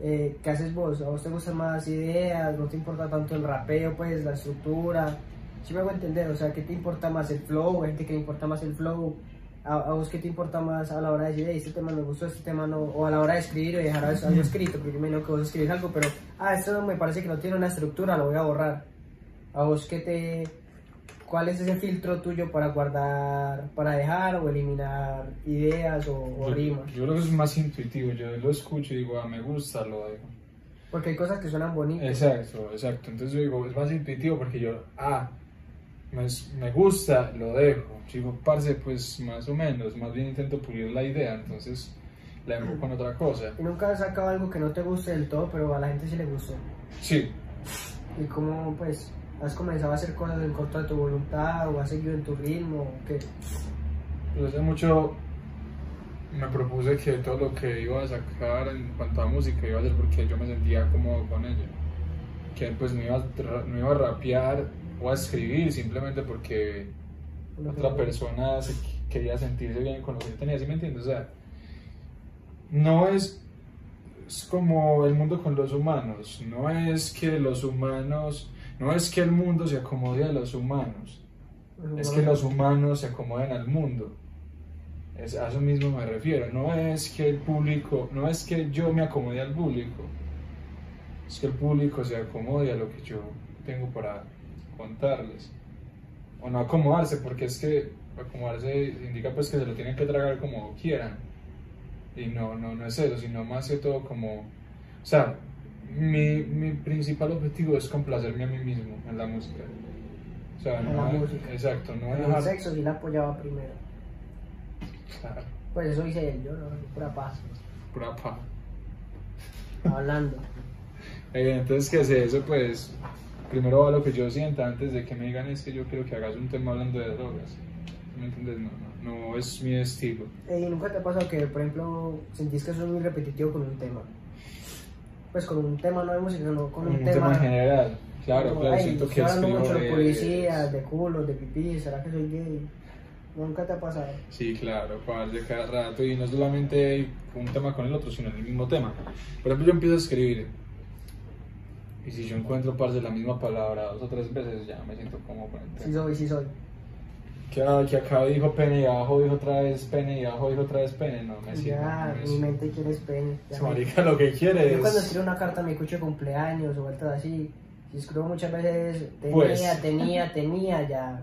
eh, ¿qué haces vos? ¿A vos te gustan más ideas? ¿No te importa tanto el rapeo, pues, la estructura? ¿Sí me hago entender? O sea, ¿qué te importa más el flow? ¿Gente que le importa más el flow? ¿A, a vos qué te importa más a la hora de decir, "Ey, este tema me gustó, este tema no? O a la hora de escribir y dejar algo escrito, porque yo me imagino que vos escribís algo, pero, ah, esto me parece que no tiene una estructura, lo voy a borrar. ¿A vos qué te, ¿Cuál es ese filtro tuyo para guardar, para dejar o eliminar ideas o, o Yo, rimas? yo creo que es más intuitivo, yo lo escucho y digo, ah, me gusta, lo dejo. Porque hay cosas que suenan bonitas. Exacto, exacto. Entonces yo digo, es más intuitivo porque yo, ah, me, me gusta, lo dejo. Digo, parce, pues más o menos, más bien intento pulir la idea, entonces la enfoco con otra cosa. Y nunca has sacado algo que no te guste del todo, pero a la gente sí le gustó. Sí, Y cómo, pues, has comenzado a hacer cosas en contra de tu voluntad o has seguido en tu ritmo. o ¿Qué? pues hace mucho me propuse que todo lo que iba a sacar en cuanto a música iba a ser porque yo me sentía cómodo con ella. Que pues no iba, no iba a rapear o a escribir simplemente porque otra persona se quería sentirse bien con lo que yo tenía, ¿sí me entiendes? O sea, no es, es como el mundo con los humanos, no es que los humanos, no es que el mundo se acomode a los humanos, es que los humanos se acomoden al mundo. Es, a eso mismo me refiero. No es que el público, no es que yo me acomode al público, es que el público se acomode a lo que yo tengo para contarles. O no acomodarse, porque es que acomodarse indica pues que se lo tienen que tragar como quieran. Y no, no, no es eso, sino más que todo como... O sea, mi, mi principal objetivo es complacerme a mí mismo en la música. O sea, En no, la música. Exacto, no En el sexo sí la apoyaba primero. Claro, Pues eso hice él, yo no, pura paz. pura paja. Hablando. Eh, entonces, ¿qué es eso? Pues primero va lo que yo sienta antes de que me digan es que yo quiero que hagas un tema hablando de drogas. ¿Me entiendes? No, no, no es mi estilo. Eh, ¿Y nunca te ha pasado que, por ejemplo, sentís que sos muy repetitivo con un tema? Pues con un tema no de música, sino con un, Un tema en general. Claro, como, claro, "Ay, siento que escribo mucho de de- policías, de culos, de pipí, ¿será que soy gay? Nunca te ha pasado. Sí, claro, parce, cada rato. Y no solamente un tema con el otro, sino el mismo tema. Por ejemplo, yo empiezo a escribir. Y si yo encuentro, parce, la misma palabra dos o tres veces, ya me siento como con el Sí tema. soy, sí soy. Que, ah, que acá dijo pene y abajo dijo otra vez pene y abajo dijo otra vez pene. No me siento. Ya, mi mente quiere pene. ya marica lo que quiere Yo cuando es. escribo una carta a mi cucho de cumpleaños o vueltas así, si escribo muchas veces tenía, Pues. tenía, tenía, ya.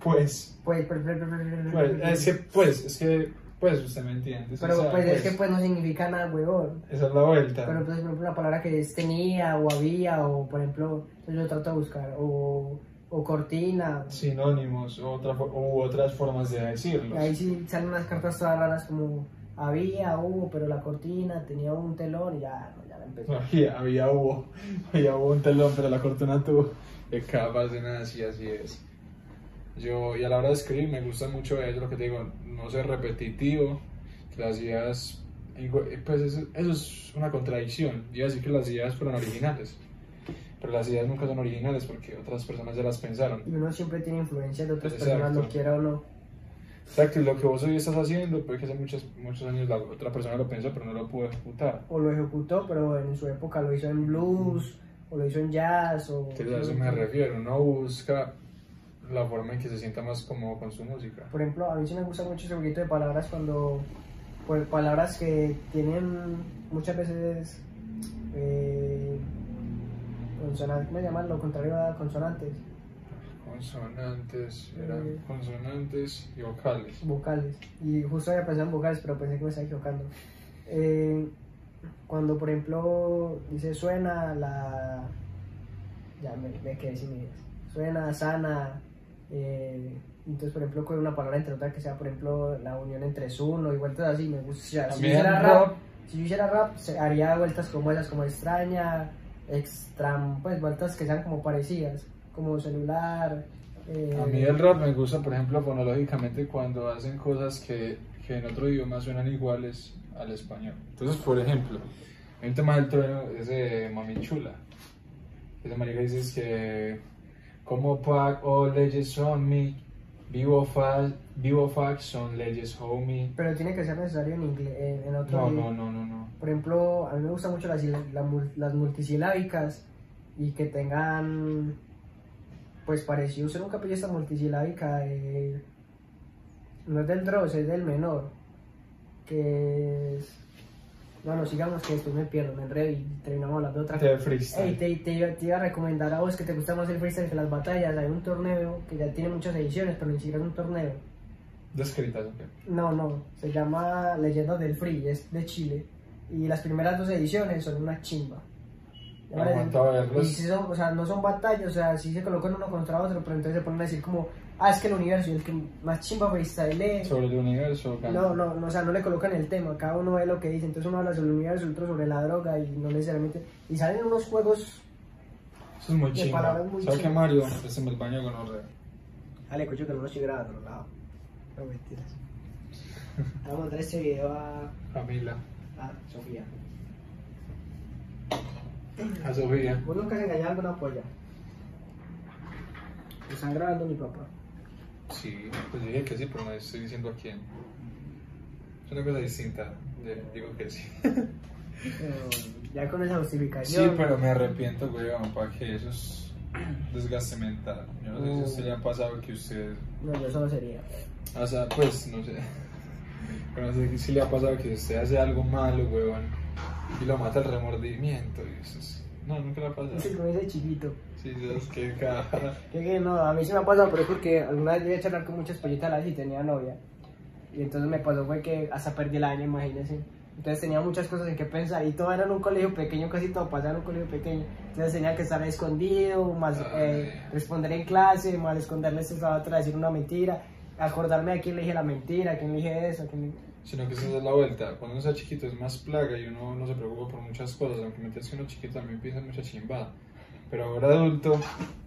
Pues. Pues, pues, pues, pues, pues, Pues, pues, es que, pues, es que, pues, usted me entiende. Pero o sea, pues, es que pues no significa nada, huevón. Esa es la vuelta. Pero pues, por ejemplo, una palabra que es tenía o había o por ejemplo, yo trato de buscar o, o cortina. Sinónimos u, otra, u otras formas de decirlo. Y ahí sí salen unas cartas todas raras como había, hubo, pero la cortina tenía un telón y ya, no, ya la empezó. Había, había hubo, había hubo un telón, pero la cortina tuvo. De capas de nada, así, así es. Yo, y a la hora de escribir, me gusta mucho eso, lo que te digo, no ser repetitivo, que las ideas. Pues eso, eso es una contradicción. A decir que las ideas fueron originales, pero las ideas nunca son originales porque otras personas ya las pensaron. Y uno siempre tiene influencia de otras Exacto. personas, lo quiera o no. Exacto, y lo que vos hoy estás haciendo, puede que hace muchos, muchos años la otra persona lo pensó, pero no lo pudo ejecutar. O lo ejecutó, pero en su época lo hizo en blues, o lo hizo en jazz, o... Entonces a eso me refiero, uno busca la forma en que se sienta más cómodo con su música. Por ejemplo, a mí sí me gusta mucho ese jueguito de palabras cuando... Pues palabras que tienen muchas veces... Eh, consonantes, ¿cómo llaman? Lo contrario a consonantes, Consonantes, eran Eh. consonantes y vocales. vocales. Y justo había pensado en vocales, pero pensé que me estaba equivocando. Eh, cuando, por ejemplo, dice suena la... Ya me, me quedé sin ideas. Suena, sana. eh, entonces, por ejemplo, con una palabra entre otra que sea, por ejemplo, la unión entre uno y vueltas así, me gusta. Si yo hiciera rap, si yo hiciera rap, haría vueltas como esas, como extraña, extra, pues vueltas que sean como parecidas, como celular. eh, A mí el rap me gusta, por ejemplo, fonológicamente cuando hacen cosas que, que en otro idioma suenan iguales al español. Entonces, por ejemplo, hay un tema del trueno, es de Mami Chula. Esa marica dice que, como pack all leyes on me, Vivo, fa Vivo Fax son leyes homie. Pero tiene que ser necesario en inglés, en, en otro No, no, no, no, no. Por ejemplo, a mí me gustan mucho las, sila- la mul- las multisilábicas y que tengan, pues parecido ser un capillista multisilábica, de- no es del Dross, es del menor, que es, bueno, sigamos que después me pierdo, me enredo y terminamos hablando de otra De freestyle. Ey, te, te iba- te iba a recomendar a vos que te gusta más el freestyle que las batallas, hay un torneo que ya tiene muchas ediciones, pero ni siquiera es un torneo. Descritas, ok. No, no, se llama Leyendas del Free, es de Chile. Y las primeras dos ediciones son una chimba. Aguanta verlos. Y son, o sea, no son batallas, o sea, sí se colocan uno contra otro, pero entonces se ponen a decir como, ah, es que el universo y el que más chimba freestyle Sobre el universo, no, no, no, o sea, no le colocan el tema, cada uno ve lo que dice, entonces uno habla sobre el universo, el otro sobre la droga y no necesariamente... Y salen unos juegos... Eso es muy muy ¿Sabes qué. Mario? Préstame el baño con orrea. Dale, cocho, que no lo estoy grabando, lado. No, mentiras. Vamos a mandar este video a, Camila. a Sofía. A Sofía. ¿Vos nunca has engañado a alguna polla? Me están grabando mi papá. Sí, pues dije que sí, pero no estoy diciendo a quién. Es una cosa distinta. de- digo que sí. Pero ya con esa Sí, justificación. pero me arrepiento, weón, para que eso es desgaste mental. Yo no sé si usted le ha pasado que usted. No, yo eso no sería. O sea, pues, no sé. Pero no sé si le ha pasado que usted hace algo malo, weón, y lo mata el remordimiento. Y eso es... No, nunca le ha pasado. Es como ese chiquito. Sí, es que cada. Que, que no, a mí sí me ha pasado, pero es porque alguna vez llegué a charlar con muchas pollitas a la vez y tenía novia. Y entonces me pasó fue que hasta perdí el año, imagínense. Entonces tenía muchas cosas en que pensar y todo era en un colegio pequeño, casi todo pasaba en un colegio pequeño. Entonces tenía que estar escondido, más eh, Ay. responder en clase, más esconderles a la otra, decir una mentira, acordarme a quién le dije la mentira, a quién le dije eso, a quién le- Sino que esa es la vuelta. Cuando uno sea chiquito es más plaga y uno no se preocupa por muchas cosas. Aunque mientras que uno chiquito también piensa en mucha chimbada. Pero ahora adulto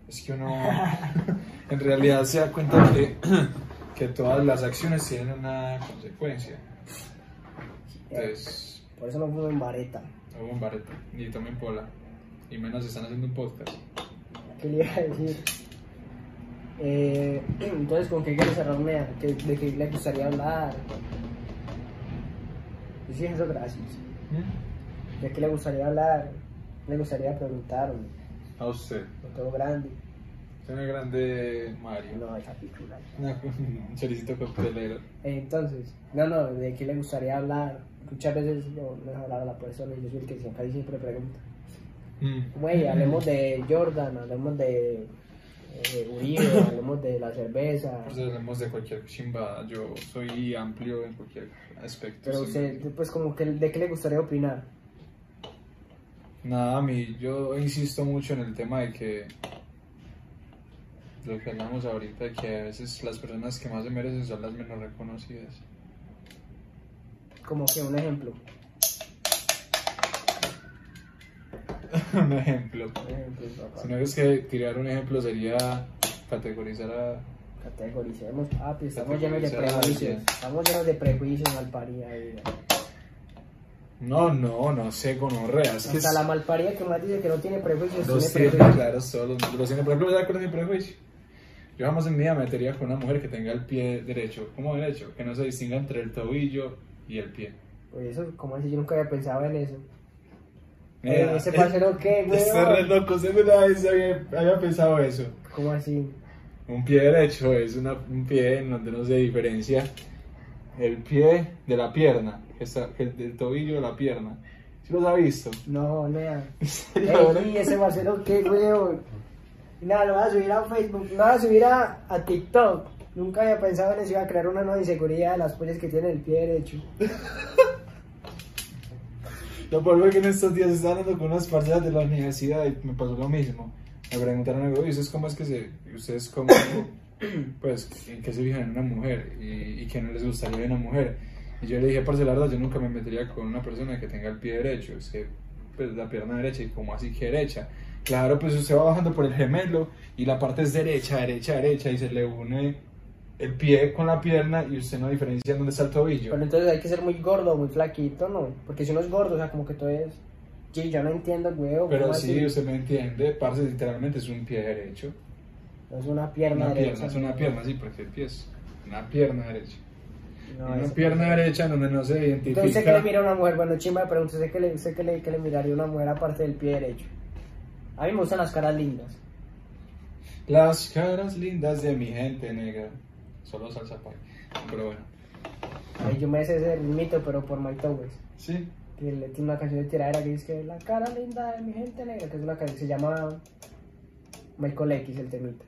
es que uno en realidad se da cuenta que, que todas las acciones tienen una consecuencia. Entonces, Por eso no fumo en vareta. no hubo un bareto, ni tomen pola. Y menos están haciendo un podcast. ¿Qué le iba a decir? Eh, entonces, ¿con qué quieres cerrarme? ¿Qué- ¿De qué le gustaría hablar? Pues sí, eso, gracias. ¿De qué le gustaría hablar? Le gustaría preguntarme. A usted. Lo tengo grande. Una grande Mario. No, esa pichula. Un choricito coctelero. Eh, Entonces, no, no, ¿de qué le gustaría hablar? Muchas veces yo no dejo hablar a la persona y yo soy el que siempre, siempre pregunta. Mm. Güey, hablemos de Jordan, hablemos de eh, Uribe, hablemos de la cerveza. Por eso hablemos de cualquier chimba. Yo soy amplio en cualquier aspecto. Pero sí. usted, pues como que, ¿de qué le gustaría opinar? Nada, a mí, yo insisto mucho en el tema de que lo que hablamos ahorita, de que a veces las personas que más se merecen son las menos reconocidas. Como que un ejemplo. un ejemplo. Un ejemplo, papá. Si no es que tirar un ejemplo sería categorizar a... Categoricemos, papi, estamos llenos de prejuicios. Estamos llenos de prejuicios, malparida. vida. No, no, no sé, gonorrea. Es que Hasta es- la malparida que más dice que no tiene prejuicios, Los tiene tiene prejuicios. claros todos. Los tiene, por ejemplo, ¿sabes cuál es mi prejuicio? Yo jamás en mi vida me metería con una mujer que tenga el pie derecho. ¿Cómo derecho? Que no se distinga entre el tobillo y el pie. Pues eso, como así, yo nunca había pensado en eso. Mira, Eh, ese parcero, ¿qué, güey? Está re loco, usted una vez había, había pensado eso. ¿Cómo así? Un pie derecho es una- un pie en donde no se diferencia el pie de la pierna, el del tobillo de la pierna. ¿Sí los ha visto? No, nea. Ey, ese parcero, ¿qué, weón? Y Nada, lo voy a subir a Facebook, lo voy a subir a, a TikTok. Nunca había pensado en eso, iba a crear una nueva inseguridad de las pollas que tienen el pie derecho. Lo ver que en estos días estaba hablando con unas parcelas de la universidad y me pasó lo mismo. Me preguntaron algo, ¿y ustedes cómo es que se, ustedes cómo, pues, en qué se fijan en una mujer y, y que no les gustaría de una mujer? Y yo le dije, parce, la verdad, yo nunca me metería con una persona que tenga el pie derecho, es que, pues, la pierna derecha y como así que derecha. Claro, pues usted va bajando por el gemelo y la parte es derecha, derecha, derecha y se le une el pie con la pierna y usted no diferencia dónde está el tobillo. Pero entonces hay que ser muy gordo, muy flaquito, ¿no? Porque si uno es gordo, o sea, como que todo es... Sí, yo no entiendo, weón. Pero ¿cómo sí, así? usted me entiende, parce, literalmente es un pie derecho. No es una pierna Una derecha. pierna, es una pierna, sí, porque el pie es una pierna derecha. No, una pierna derecha en donde no se identifica. Entonces, ¿qué le mira a una mujer? Bueno, chimba pregunta, ¿usted qué le, usted qué le, qué le miraría a una mujer aparte del pie derecho? A mí me gustan las caras lindas. Las caras lindas de mi gente negra. Solo salsa pay. Pero bueno. Ay, yo me sé ese mito, pero por Mike Towers. Sí. Que le tiene una canción de tiradera que dice que la cara linda de mi gente negra, que es una canción que se llama Michael X, el temita.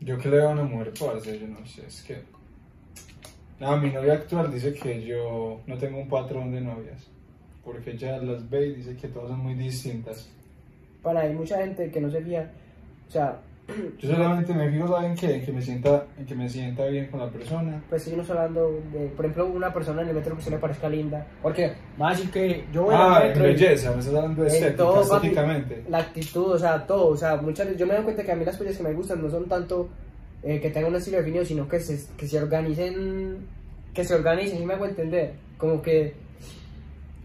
Yo que le veo a una mujer parce, yo no sé, es que. No, mi novia actual dice que yo no tengo un patrón de novias. Porque ella las ve y dice que todas son muy distintas. Para hay mucha gente que no se fía, o sea, Yo solamente me fijo, ¿saben qué? En que me sienta, en que me sienta bien con la persona. pues seguimos hablando de, por ejemplo, una persona en el metro que se le parezca linda. Porque va a decir que yo voy Ah, al en metro y- belleza, me estás hablando de en estética, todo, estéticamente. la actitud, o sea, todo, o sea, muchas yo me doy cuenta que a mí las cosas que me gustan no son tanto eh, que tengan un estilo definido, sino que se, que se organicen, que se organicen, y me hago entender, como que,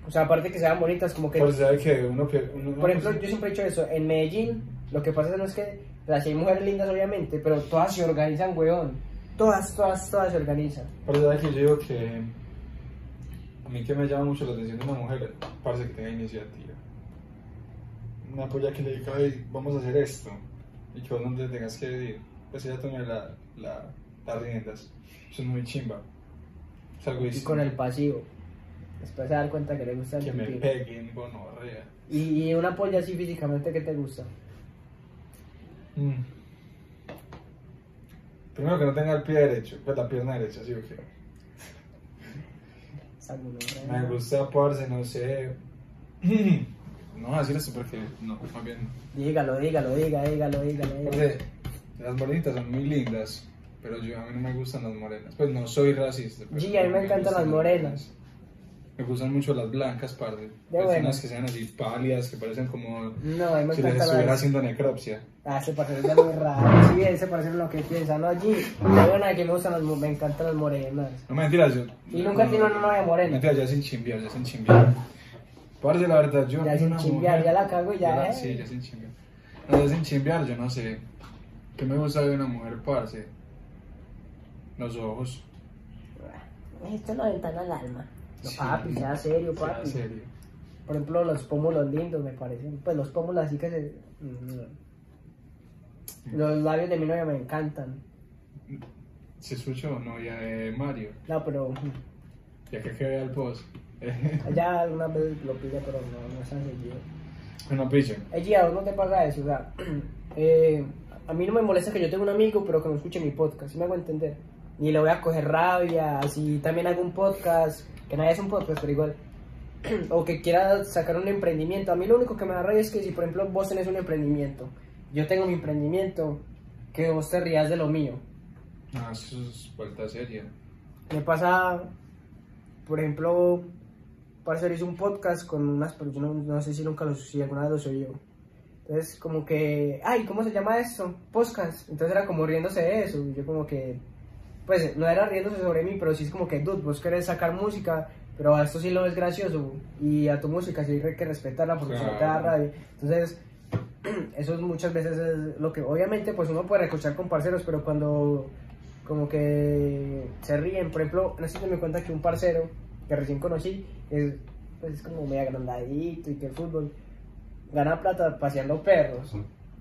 o sea, aparte que sean bonitas, como que, Pues que uno que. Uno, por ejemplo, yo siempre he dicho eso, en Medellín, lo que pasa no es que, o sea, sí hay mujeres lindas obviamente, pero todas se organizan, weón, todas, todas, todas se organizan. Pero sabe que yo digo que. A mí que me llama mucho la atención de una mujer, parece que tenga iniciativa. Una polla que le diga, "Ay, vamos a hacer esto. Y que vos no te tengas que ir. Pues ella tome la, la, las riendas. Eso es muy chimba. Es algo Y con el pasivo. Después se dan cuenta que le gusta el Que me peguen, gonorrea. Y una polla así físicamente que te gusta. Mm. Primero que no tenga el pie derecho, pues la pierna derecha, sí o qué. Esa gonorrea. Me gusta parce, no sé. No voy a decir esto porque no, más bien. Dígalo, dígalo, diga, dígalo, dígalo, dígalo. Parce, las morenitas son muy lindas, pero yo a mí no me gustan las morenas. Pues no soy racista. pero Sí, a mí me encantan las morenas. Me gustan mucho las blancas, parce. Bueno. unas que sean así pálidas, que parecen como No, me si les estuviera haciendo necropsia. Ah, se parece es muy raro. Sí, él se parece lo que piensa, ¿no? Allí, la buena que me gustan mo- Me encantan las morenas. No mentiras, yo. Y nunca tiene una novia morena. Mentiras, ya sin chimbiar, ya sin chimbiar. Parce, la verdad, yo. Ya sin mujer- ya la cago y ya, la- eh. Sí, ya sin chimbear. No, ya sin chimbear, yo no sé. ¿Qué me gusta de una mujer, parce? Los ojos. Esto es la ventana al alma. No, Sí. papi, sea serio, Sea papi. serio. Por ejemplo, los pómulos lindos me parecen. Pues los pómulos así que se... Mm. Los labios de mi novia me encantan. ¿Se escuchó novia de Mario? No, pero... Ya que que vea el post. Ella algunas veces lo pide, pero no, no es seguido. Bueno, picho. Ella, ¿a vos no te pasa eso? O sea, eh, a mí no me molesta que yo tenga un amigo, pero que no escuche mi podcast, ¿sí me hago entender? Ni le voy a coger rabia, si también hago un podcast, que nadie es un podcast, pero igual. o que quiera sacar un emprendimiento. A mí lo único que me da rabia es que si, por ejemplo, vos tenés un emprendimiento, yo tengo mi emprendimiento, que vos te rías de lo mío. Ah, eso es vuelta seria. Me pasa, por ejemplo, Parcer hizo un podcast con unas personas, no, no sé si nunca lo si alguna vez lo soy yo. Entonces, como que, ay, ¿cómo se llama esto? Podcast. Entonces era como riéndose de eso. y Yo como que, pues no era riéndose sobre mí, pero sí es como que, dude, vos querés sacar música, pero a esto sí lo ves gracioso. Y a tu música sí hay que respetarla porque si no te da Claro. rabia. Entonces, eso es muchas veces es lo que, obviamente, pues uno puede escuchar con parceros, pero cuando como que se ríen, por ejemplo, sé si me cuenta que un parcero que recién conocí es, pues, es como medio agrandadito y que el fútbol gana plata paseando perros.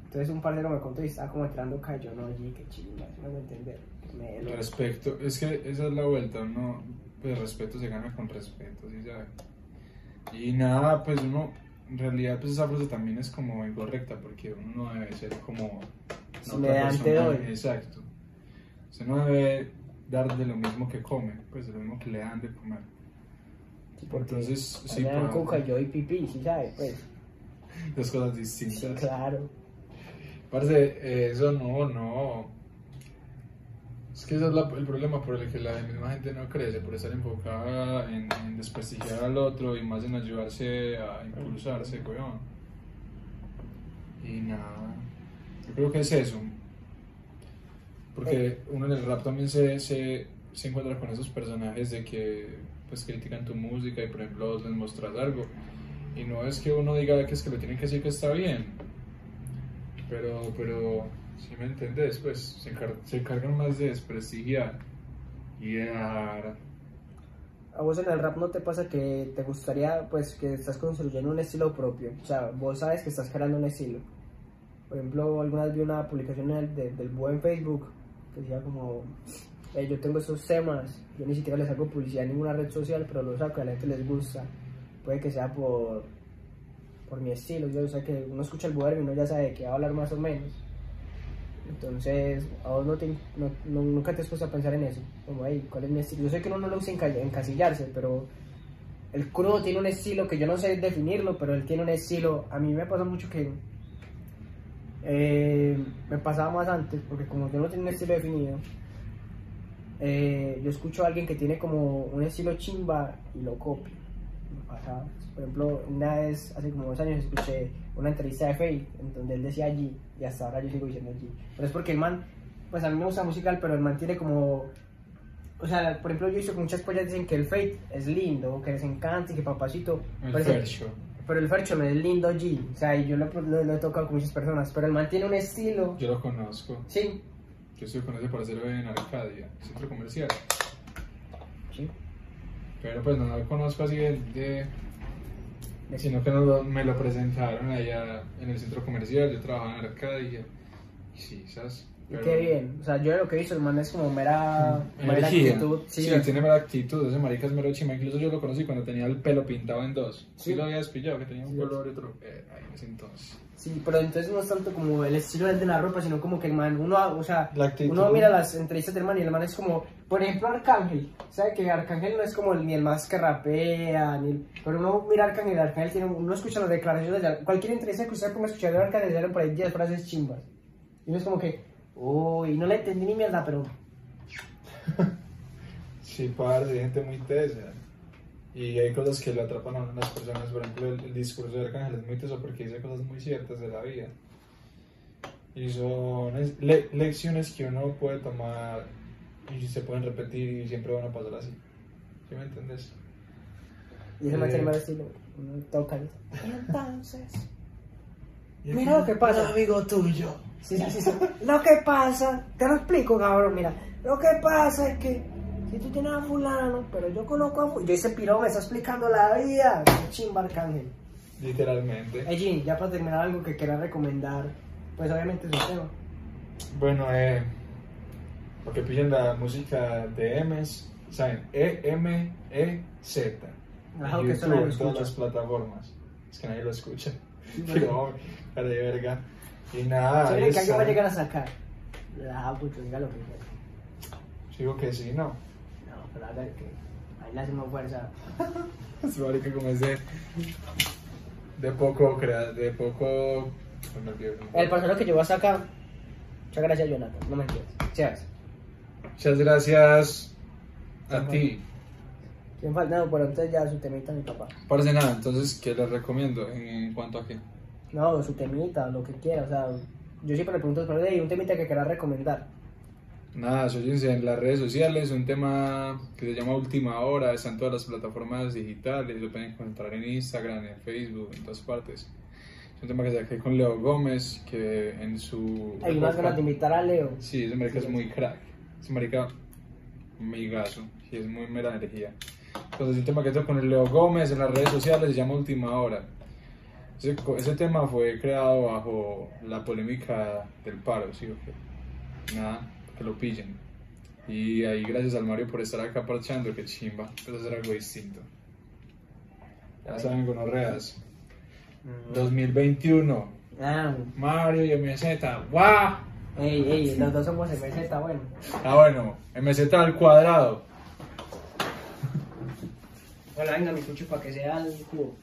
Entonces un parcero me contó y estaba como entrando callo, no, allí, qué chingas, no me entender. Me lo- Respeto, es que esa es la vuelta, uno, pues respeto se gana con respeto, ¿sí sabe? Y nada, pues uno, en realidad, pues esa frase también es como incorrecta, porque uno no debe ser como... Si otra me dan, te persona. doy. Exacto. Usted no debe dar de lo mismo que come, pues de lo mismo que le dan de comer. sí, porque Entonces, sí, me dan y yo y pipí, ¿sí sabes? Pues, Dos cosas sí, distintas. claro. Parce, eh, eso no, no. Es que ese es la- el problema por el que la misma gente no crece, por estar enfocada en, en desprestigiar al otro y más en ayudarse a impulsarse, weón. Y nada, yo creo que es eso. Porque uno en el rap también se, se, se encuentra con esos personajes de que pues critican tu música y por ejemplo vos les mostras algo. Y no es que uno diga que es que le tienen que decir que está bien, pero, pero Si me entendés, pues se, encar- se encargan más de desprestigiar y de dar. A vos en el rap no te pasa que te gustaría, pues, que estás construyendo un estilo propio. O sea, vos sabes que estás creando un estilo. Por ejemplo, alguna vez vi una publicación en el- de- del buen Facebook que decía como, "Eh, yo tengo estos temas, yo ni siquiera les hago publicidad en ninguna red social, pero los saco, a la gente les gusta. Puede que sea por, por mi estilo. Yo sé que uno escucha el y uno ya sabe qué va a hablar más o menos. Entonces, a vos no te, no- nunca te has a pensar en eso. Como, hey, ¿cuál es mi estilo? Yo sé que uno no lo usa enca- encasillarse, pero el crudo tiene un estilo que yo no sé definirlo, pero él tiene un estilo. A mí me pasa mucho que eh, me pasaba más antes, porque como yo no tengo un estilo definido, eh, yo escucho a alguien que tiene como un estilo chimba y lo copio. Me pasaba. Por ejemplo, una vez, hace como dos años, escuché una entrevista de Faith, en donde él decía G, y hasta ahora yo sigo diciendo G. Pero es porque el man, pues a mí me gusta musical, pero el man tiene como. O sea, por ejemplo, yo he visto que muchas pollas dicen que el Faith es lindo, que les encanta y que papacito. El pero fercho. pero el Fercho no es lindo G, o sea, y yo lo, lo- lo he tocado con muchas personas, pero el man tiene un estilo. Yo lo conozco. Sí, Yo estoy con ese parcero en Arcadia, centro comercial. sí. Pero pues no lo conozco así de- de- sino que no me lo presentaron allá en el centro comercial. Yo trabajaba en Arcadia. Y sí, ¿sabes? y Qué bien, o sea, yo lo que he visto, el man es como mera, mera Energía. actitud. Sí, Sí, tiene mera actitud. Ese marica es mero chima. Incluso yo lo conocí cuando tenía el pelo pintado en dos. Sí, Sí. lo había despillado, que tenía un color y otro. Eh, ahí en ese entonces. Sí, pero entonces no es tanto como el estilo de la ropa, sino como que el man, uno, o sea, uno mira las entrevistas del man y el man es como, por ejemplo, Arcángel, ¿sabe que Arcángel no es como el- ni el más que rapea, ni el- pero uno mira Arcángel, Arcángel tiene, uno escucha las declaraciones de cualquier entrevista que usted ponga escuchar de Arcángel, salen por ahí 10 frases chimbas, y uno es como que, uy, no le entendí ni mierda, pero, Sí, parce, hay gente muy tesa. Y hay cosas que le atrapan a las personas. Por ejemplo, el, el discurso de Arcángel es muy teso porque dice cosas muy ciertas de la vida. Y son le- lecciones que uno puede tomar y se pueden repetir y siempre van a pasar así. ¿Sí me entiendes? y ese Eh. tiene mal estilo, uno toca y entonces, Mira lo que pasa. amigo tuyo. Sí, sí, sí, sí. Lo que pasa, te lo explico, cabrón, mira. Lo que pasa es que si tú tienes a fulano, pero yo conozco a fulano. Yo ese piro me está explicando la vida. Chimba Arcángel. Literalmente. Hey, Jin, ya para terminar algo que quieras recomendar, pues obviamente es un tema. Bueno, eh, porque pillan la música de M's, ¿saben? E-M-E-Z. Ajá, que eso en todas las plataformas. Es que nadie lo escucha. Pero, cara de verga. Y nada, ¿Se ahí cree que alguien va a llegar a sacar? La puta, diga lo que quiera. Digo que sí, ¿no? No, pero haga que ahí le hacemos fuerza. Es marica como es de, poco, crea, de poco... pues. El parcero que llevó hasta acá, muchas gracias, Jonathan. No me entiendes. Cheers. Muchas gracias a ti. ¿Quién falta? No, pero entonces ya su temita, mi papá. Parece nada, entonces, ¿qué les recomiendo? ¿En cuanto a qué? No, su temita, lo que quiera, o sea, yo siempre le pregunto, pero hay un temita que quieras recomendar. Nada, sóyense en las redes sociales, un tema que se llama Última Hora, está en todas las plataformas digitales, lo pueden encontrar en Instagram, en Facebook, en todas partes. Es un tema que saqué con Leo Gómez, que en su... Hay época- ganas de invitar a Leo. Sí, ese marica es muy crack, ese marica migazo, y es muy mera energía. Entonces, un tema que tengo con el Leo Gómez en las redes sociales se llama Última Hora. Ese, ese tema fue creado bajo la polémica del paro, ¿sí o qué? Nada, que lo pillen. Y ahí gracias al Mario por estar acá parchando, que chimba, pero hacer algo distinto. Ya saben, gonorreas. 2021, Ah, Mario y MZ, ¡guau! Ey, ey, los dos somos MZ, está bueno. Ah, bueno, MZ al cuadrado. Bueno, venga, mi cucho para que sea el cubo.